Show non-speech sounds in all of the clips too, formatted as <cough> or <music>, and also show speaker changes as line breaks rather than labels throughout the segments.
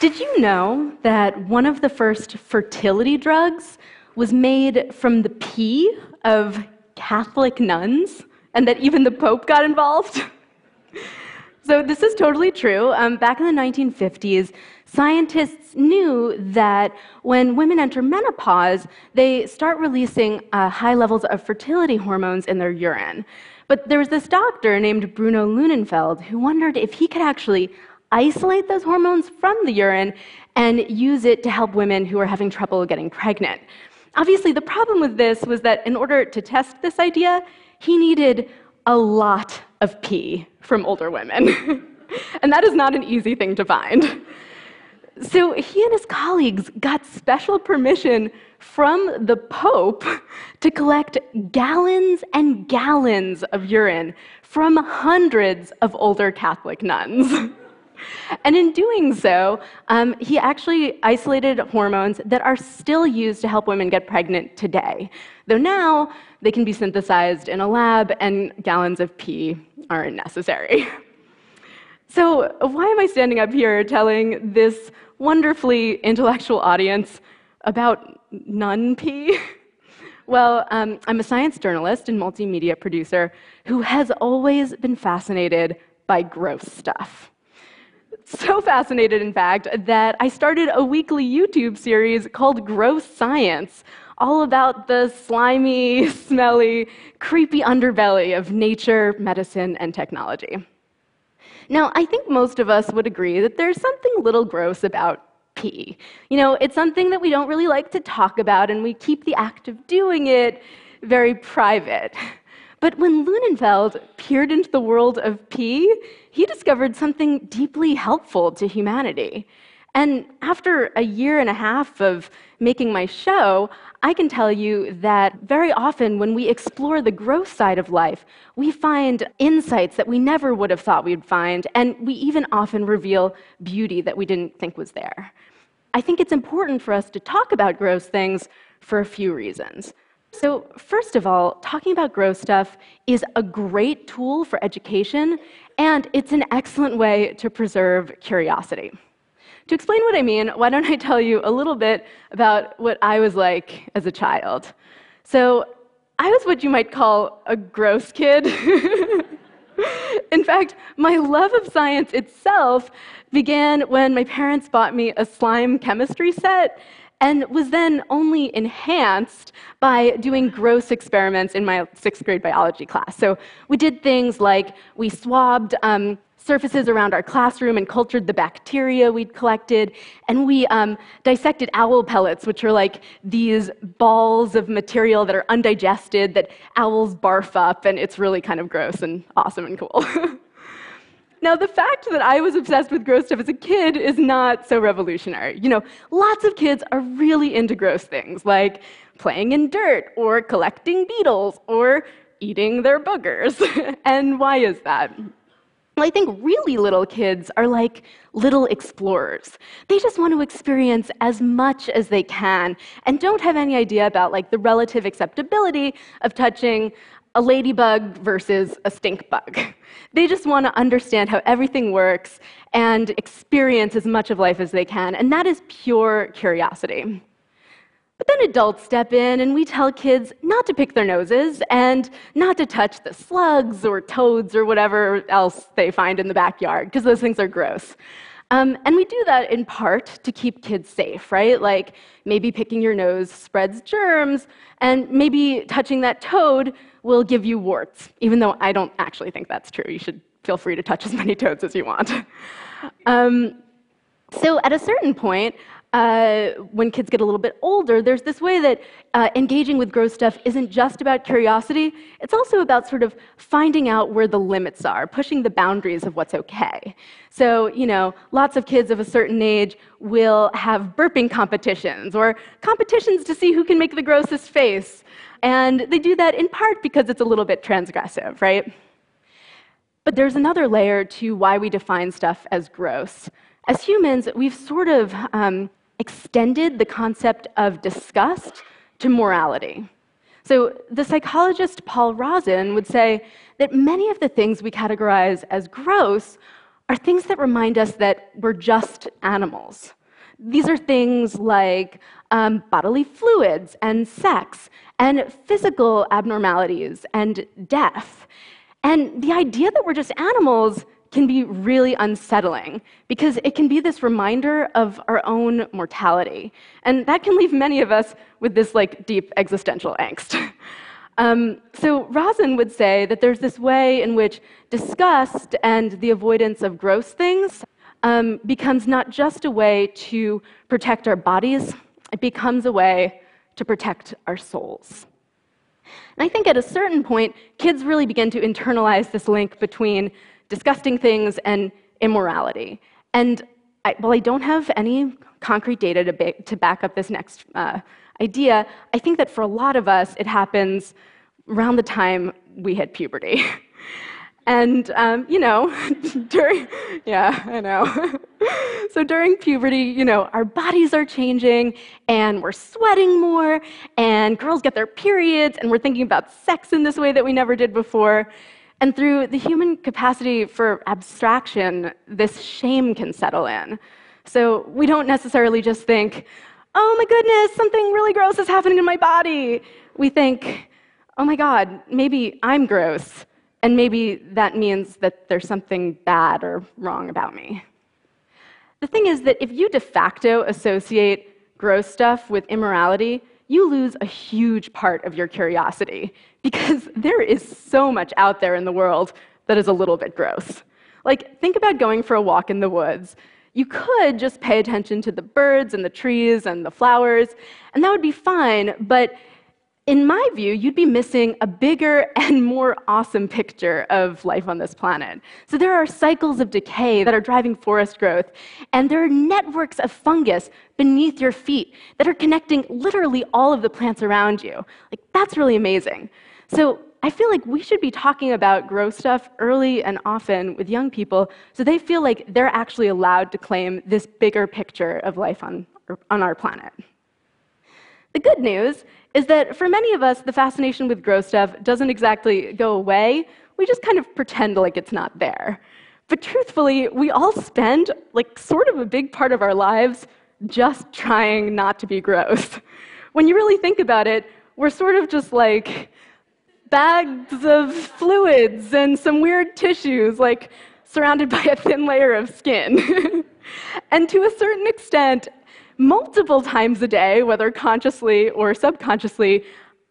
Did you know that one of the first fertility drugs was made from the pee of Catholic nuns, and that even the Pope got involved? <laughs> so, this is totally true. Um, back in the 1950s, scientists knew that when women enter menopause, they start releasing uh, high levels of fertility hormones in their urine. But there was this doctor named Bruno Lunenfeld who wondered if he could actually isolate those hormones from the urine and use it to help women who are having trouble getting pregnant. Obviously, the problem with this was that in order to test this idea, he needed a lot of pee from older women. <laughs> and that is not an easy thing to find. So he and his colleagues got special permission from the Pope to collect gallons and gallons of urine from hundreds of older Catholic nuns. <laughs> <laughs> And in doing so, um, he actually isolated hormones that are still used to help women get pregnant today. Though now they can be synthesized in a lab and gallons of pee aren't necessary. <laughs> So, why am I standing up here telling this wonderfully intellectual audience about nun pee? <laughs> Well, um, I'm a science journalist and multimedia producer who has always been fascinated by gross stuff. So fascinated, in fact, that I started a weekly YouTube series called Gross Science, all about the slimy, <laughs> smelly, creepy underbelly of nature, medicine, and technology. Now, I think most of us would agree that there's something a little gross about pee. You know, it's something that we don't really like to talk about, and we keep the act of doing it very private. But when Lunenfeld peered into the world of pee, he discovered something deeply helpful to humanity. And after a year and a half of making my show, I can tell you that very often when we explore the growth side of life, we find insights that we never would have thought we'd find, and we even often reveal beauty that we didn't think was there. I think it's important for us to talk about gross things for a few reasons. So, first of all, talking about gross stuff is a great tool for education, and it's an excellent way to preserve curiosity. To explain what I mean, why don't I tell you a little bit about what I was like as a child? So, I was what you might call a gross kid. <laughs> In fact, my love of science itself began when my parents bought me a slime chemistry set and was then only enhanced by doing gross experiments in my sixth grade biology class. So we did things like we swabbed um, surfaces around our classroom and cultured the bacteria we'd collected, and we um, dissected owl pellets, which are like these balls of material that are undigested that owls barf up, and it's really kind of gross and awesome and cool. <laughs> Now, the fact that I was obsessed with gross stuff as a kid is not so revolutionary. You know, lots of kids are really into gross things, like playing in dirt, or collecting beetles, or eating their boogers. <laughs> and why is that? Well, I think really little kids are like little explorers. They just want to experience as much as they can and don't have any idea about like the relative acceptability of touching a ladybug versus a stink bug. <laughs> They just want to understand how everything works and experience as much of life as they can, and that is pure curiosity. But then adults step in and we tell kids not to pick their noses and not to touch the slugs or toads or whatever else they find in the backyard, because those things are gross. Um, and we do that in part to keep kids safe, right? Like maybe picking your nose spreads germs, and maybe touching that toad will give you warts, even though I don't actually think that's true. You should feel free to touch as many <laughs> toads as you want. um, so at a certain point, uh, when kids get a little bit older, there's this way that uh, engaging with gross stuff isn't just about curiosity, it's also about sort of finding out where the limits are, pushing the boundaries of what's okay. So, you know, lots of kids of a certain age will have burping competitions or competitions to see who can make the grossest face. And they do that in part because it's a little bit transgressive, right? But there's another layer to why we define stuff as gross. As humans, we've sort of um, extended the concept of disgust to morality. So, the psychologist Paul Rozin would say that many of the things we categorize as gross are things that remind us that we're just animals. These are things like um, bodily fluids and sex and physical abnormalities and death. And the idea that we're just animals can be really unsettling because it can be this reminder of our own mortality. And that can leave many of us with this like deep existential angst. <laughs> um, so Rozin would say that there's this way in which disgust and the avoidance of gross things um, becomes not just a way to protect our bodies, it becomes a way to protect our souls. And I think at a certain point, kids really begin to internalize this link between disgusting things and immorality. And I, while I don't have any concrete data to, ba- to back up this next uh, idea, I think that for a lot of us, it happens around the time we hit puberty. <laughs> and, um, you know, <laughs> during, yeah, I know. <laughs> so during puberty, you know, our bodies are changing and we're sweating more, and girls get their periods, and we're thinking about sex in this way that we never did before. And through the human capacity for abstraction, this shame can settle in. So we don't necessarily just think, oh my goodness, something really gross is happening in my body. We think, oh my God, maybe I'm gross. And maybe that means that there's something bad or wrong about me. The thing is that if you de facto associate gross stuff with immorality, you lose a huge part of your curiosity because <laughs> there is so much out there in the world that is a little bit gross. Like, think about going for a walk in the woods. You could just pay attention to the birds and the trees and the flowers, and that would be fine, but in my view, you'd be missing a bigger and more awesome picture of life on this planet. So there are cycles of decay that are driving forest growth, and there are networks of fungus beneath your feet that are connecting literally all of the plants around you. Like, that's really amazing. So I feel like we should be talking about grow stuff early and often with young people so they feel like they're actually allowed to claim this bigger picture of life on, on our planet. The good news is that for many of us, the fascination with gross stuff doesn't exactly go away. We just kind of pretend like it's not there. But truthfully, we all spend like sort of a big part of our lives just trying not to be gross. When you really think about it, we're sort of just like bags of fluids and some weird tissues, like surrounded by a thin layer of skin. <laughs> and to a certain extent, multiple times a day, whether consciously or subconsciously,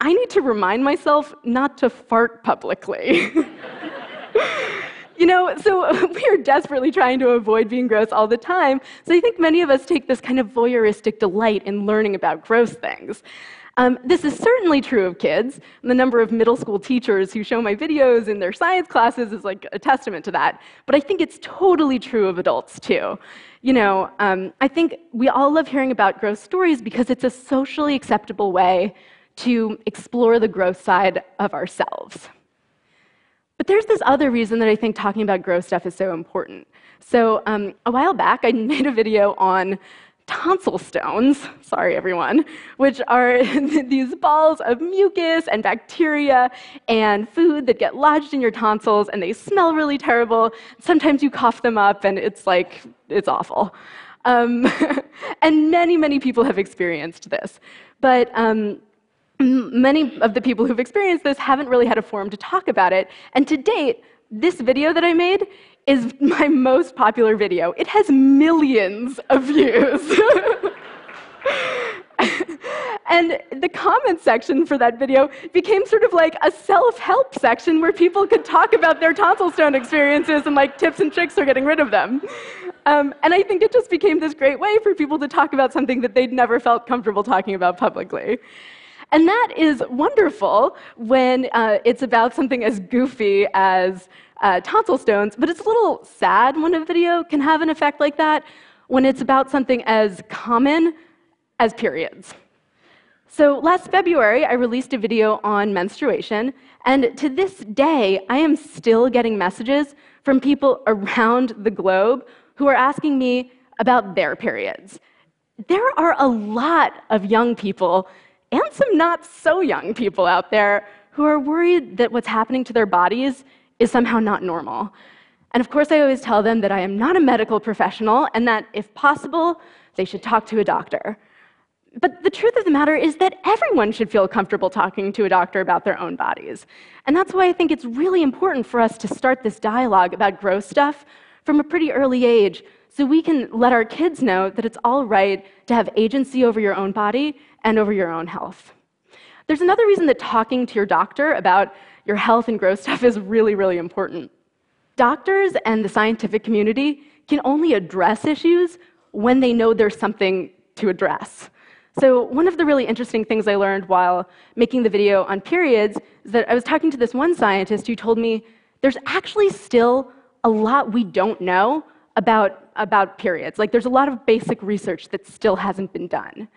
I need to remind myself not to fart publicly. <laughs> you know, so <laughs> we are desperately trying to avoid being gross all the time. So I think many of us take this kind of voyeuristic delight in learning about gross things. Um, this is certainly true of kids. The number of middle school teachers who show my videos in their science classes is like a testament to that. But I think it's totally true of adults too you know, um, I think we all love hearing about gross stories because it's a socially acceptable way to explore the gross side of ourselves. But there's this other reason that I think talking about gross stuff is so important. So um, a while back, I <laughs> made a video on tonsil stones, sorry everyone, which are <laughs> these balls of mucus and bacteria and food that get lodged in your tonsils and they smell really terrible. Sometimes you cough them up and it's like, it's awful. Um, <laughs> and many, many people have experienced this. But um, many of the people who've experienced this haven't really had a forum to talk about it. And to date, this video that I made is <laughs> my most popular video. It has millions of views. <laughs> and the comment section for that video became sort of like a self-help section where people could talk about their tonsil stone experiences and like tips and tricks for getting rid of them. Um, and I think it just became this great way for people to talk about something that they'd never felt comfortable talking about publicly. And that is wonderful when uh, it's about something as goofy as uh, tonsil stones, but it's a little sad when a video can have an effect like that when it's about something as common as periods. So last February, I released a video on menstruation, and to this day, I am still getting messages from people around the globe who are asking me about their periods. There are a lot of young people and some not so young people out there who are worried that what's happening to their bodies is somehow not normal. And of course, I always tell them that I am not a medical professional and that, if possible, they should talk to a doctor. But the truth of the matter is that everyone should feel comfortable talking to a doctor about their own bodies. And that's why I think it's really important for us to start this dialogue about gross stuff from a pretty early age so we can let our kids know that it's all right to have agency over your own body and over your own health. There's another reason that talking to your doctor about your health and growth <laughs> stuff is really, really important. Doctors and the scientific community can only address issues when they know there's something to address. So, one of the really interesting things I learned while making the video on periods is that I was talking to this one scientist who told me there's actually still a lot we don't know about, about periods. Like, there's a lot of basic research that still hasn't been done.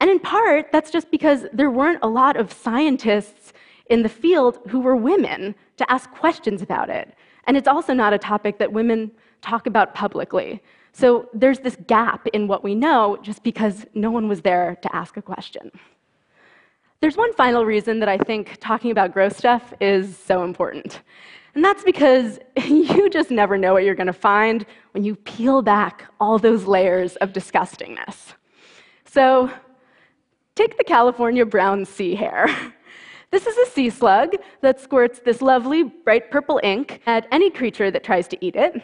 And in part, that's just because there weren't a lot of scientists in the field who were women to ask questions about it. And it's also not a topic that women talk about publicly. So there's this gap in what we know just because no one was there to ask a question. There's one final reason that I think talking about gross stuff is so important. And that's because <laughs> you just never know what you're going to find when you peel back all those layers of disgustingness. So, take the California brown sea hare. <laughs> This is a sea slug that squirts this lovely bright purple ink at any creature that tries to eat it.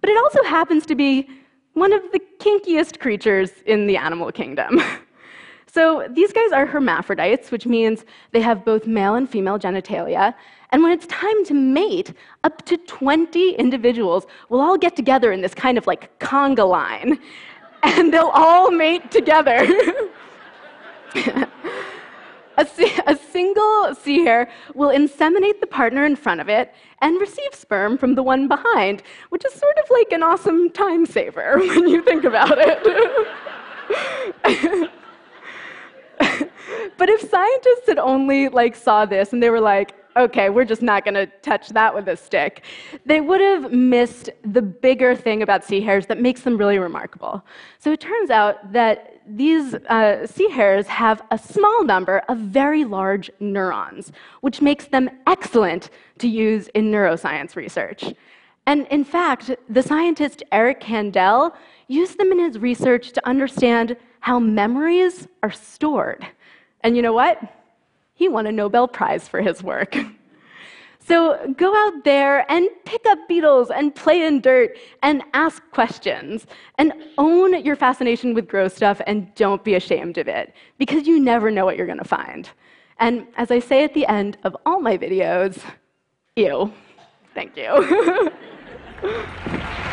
But it also happens to be one of the kinkiest creatures in the animal kingdom. <laughs> so these guys are hermaphrodites, which means they have both male and female genitalia. And when it's time to mate, up to 20 individuals will all get together in this kind of like conga line, <laughs> and they'll all mate together. <laughs> A, a, single sea hare will inseminate the partner in front of it and receive sperm from the one behind, which is sort of like an awesome time saver <laughs> when you think about it. But if scientists had only like saw this and they were like, okay, we're just not going to touch that with a stick, they would have missed the bigger thing about sea hares that makes them really remarkable. So it turns out that these uh, sea hares have a small number of very large neurons, which makes them excellent to use in neuroscience research. And in fact, the scientist Eric Kandel used them in his research to understand how memories are stored. And you know what? He won a Nobel Prize for his work. <laughs> So go out there and pick up beetles and play in dirt and ask questions and own your fascination with gross stuff and don't be ashamed of it because you never know what you're going to find. And as I say at the end of all my videos, ew. Thank you. <laughs>